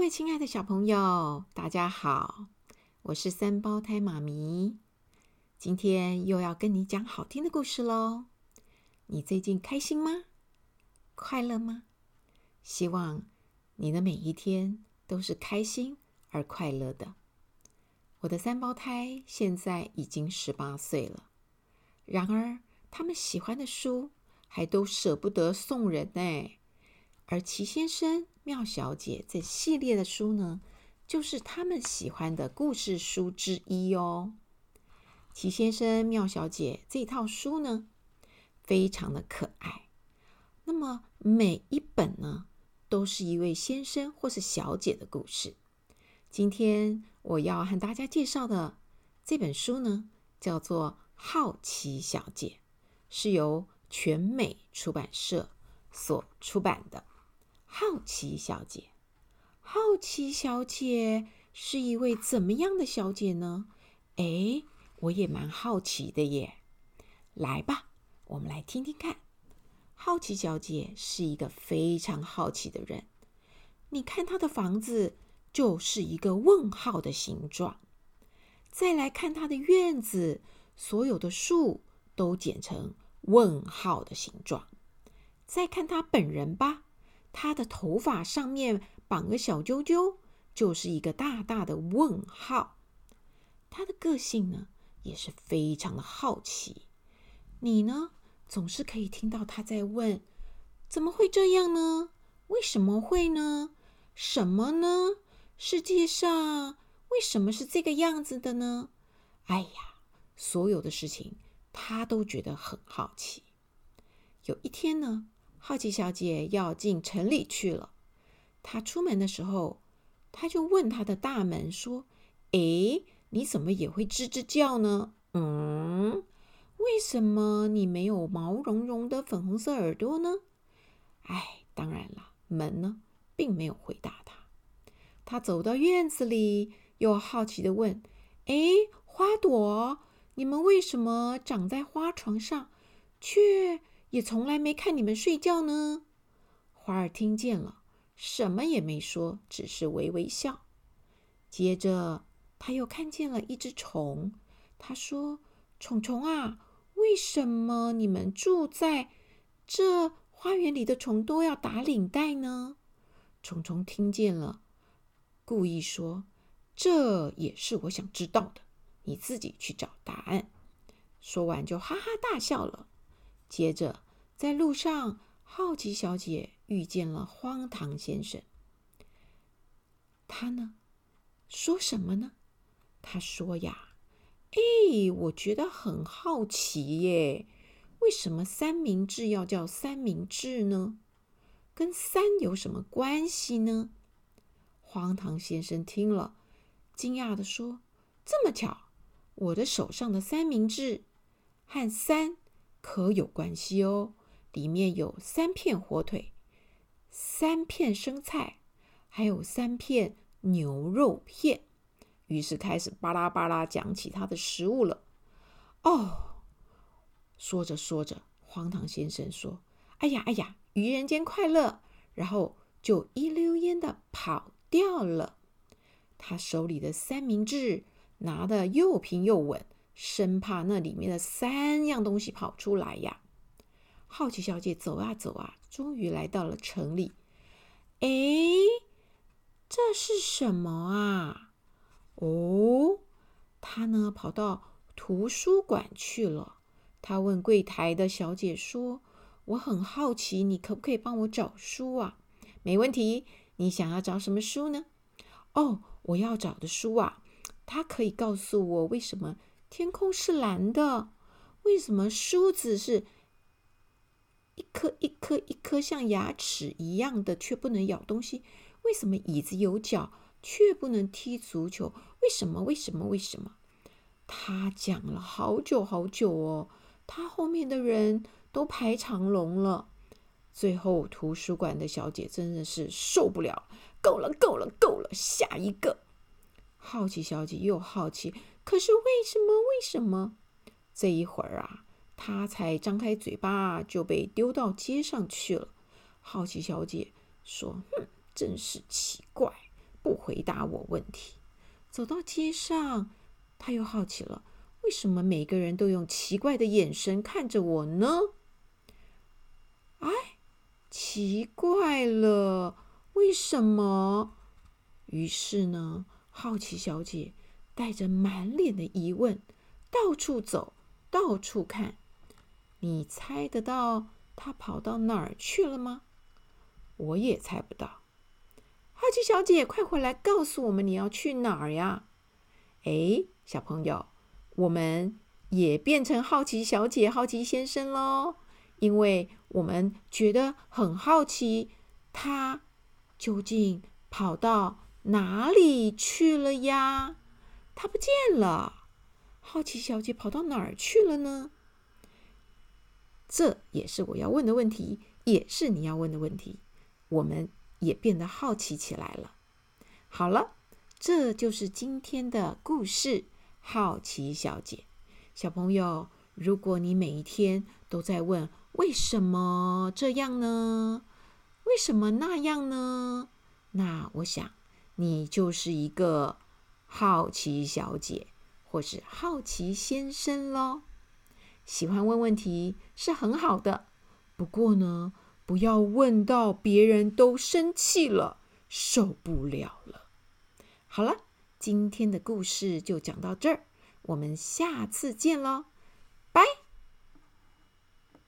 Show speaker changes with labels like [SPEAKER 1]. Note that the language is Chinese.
[SPEAKER 1] 各位亲爱的小朋友，大家好，我是三胞胎妈咪，今天又要跟你讲好听的故事喽。你最近开心吗？快乐吗？希望你的每一天都是开心而快乐的。我的三胞胎现在已经十八岁了，然而他们喜欢的书还都舍不得送人呢。而齐先生、妙小姐这系列的书呢，就是他们喜欢的故事书之一哦。奇先生、妙小姐这套书呢，非常的可爱。那么每一本呢，都是一位先生或是小姐的故事。今天我要和大家介绍的这本书呢，叫做《好奇小姐》，是由全美出版社所出版的。好奇小姐，好奇小姐是一位怎么样的小姐呢？哎，我也蛮好奇的耶。来吧，我们来听听看。好奇小姐是一个非常好奇的人。你看她的房子就是一个问号的形状。再来看她的院子，所有的树都剪成问号的形状。再看她本人吧。他的头发上面绑个小揪揪，就是一个大大的问号。他的个性呢，也是非常的好奇。你呢，总是可以听到他在问：怎么会这样呢？为什么会呢？什么呢？世界上为什么是这个样子的呢？哎呀，所有的事情他都觉得很好奇。有一天呢，好奇小姐要进城里去了。她出门的时候，她就问她的大门说：“诶，你怎么也会吱吱叫呢？嗯，为什么你没有毛茸茸的粉红色耳朵呢？”哎，当然了，门呢并没有回答她。她走到院子里，又好奇地问：“诶，花朵，你们为什么长在花床上，却……”也从来没看你们睡觉呢。花儿听见了，什么也没说，只是微微笑。接着，他又看见了一只虫。他说：“虫虫啊，为什么你们住在这花园里的虫都要打领带呢？”虫虫听见了，故意说：“这也是我想知道的，你自己去找答案。”说完就哈哈大笑了。接着，在路上，好奇小姐遇见了荒唐先生。他呢，说什么呢？他说呀：“哎，我觉得很好奇耶，为什么三明治要叫三明治呢？跟三有什么关系呢？”荒唐先生听了，惊讶地说：“这么巧，我的手上的三明治和三。”可有关系哦，里面有三片火腿，三片生菜，还有三片牛肉片。于是开始巴拉巴拉讲起他的食物了。哦，说着说着，荒唐先生说：“哎呀哎呀，愚人节快乐！”然后就一溜烟的跑掉了。他手里的三明治拿得又平又稳。生怕那里面的三样东西跑出来呀！好奇小姐走啊走啊，终于来到了城里。哎，这是什么啊？哦，她呢跑到图书馆去了。她问柜台的小姐说：“我很好奇，你可不可以帮我找书啊？”“没问题，你想要找什么书呢？”“哦，我要找的书啊，它可以告诉我为什么。”天空是蓝的，为什么梳子是一颗一颗一颗像牙齿一样的，却不能咬东西？为什么椅子有脚，却不能踢足球？为什么？为什么？为什么？他讲了好久好久哦，他后面的人都排长龙了。最后，图书馆的小姐真的是受不了，够了，够了，够了，下一个。好奇小姐又好奇。可是为什么？为什么？这一会儿啊，她才张开嘴巴，就被丢到街上去了。好奇小姐说：“哼，真是奇怪，不回答我问题。走到街上，她又好奇了：为什么每个人都用奇怪的眼神看着我呢？哎，奇怪了，为什么？于是呢，好奇小姐带着满脸的疑问，到处走，到处看。你猜得到她跑到哪儿去了吗？我也猜不到。好奇小姐，快回来告诉我们你要去哪儿呀？哎，小朋友，我们也变成好奇小姐、好奇先生喽，因为我们觉得很好奇，她究竟跑到哪里去了呀？她不见了。好奇小姐跑到哪儿去了呢？这也是我要问的问题，也是你要问的问题。我们也变得好奇起来了。好了，这就是今天的故事。好奇小姐，小朋友，如果你每一天都在问为什么这样呢？为什么那样呢？那我想你就是一个好奇小姐，或是好奇先生喽。喜欢问问题是很好的，不过呢，不要问到别人都生气了，受不了了。好了，今天的故事就讲到这儿，我们下次见喽，拜。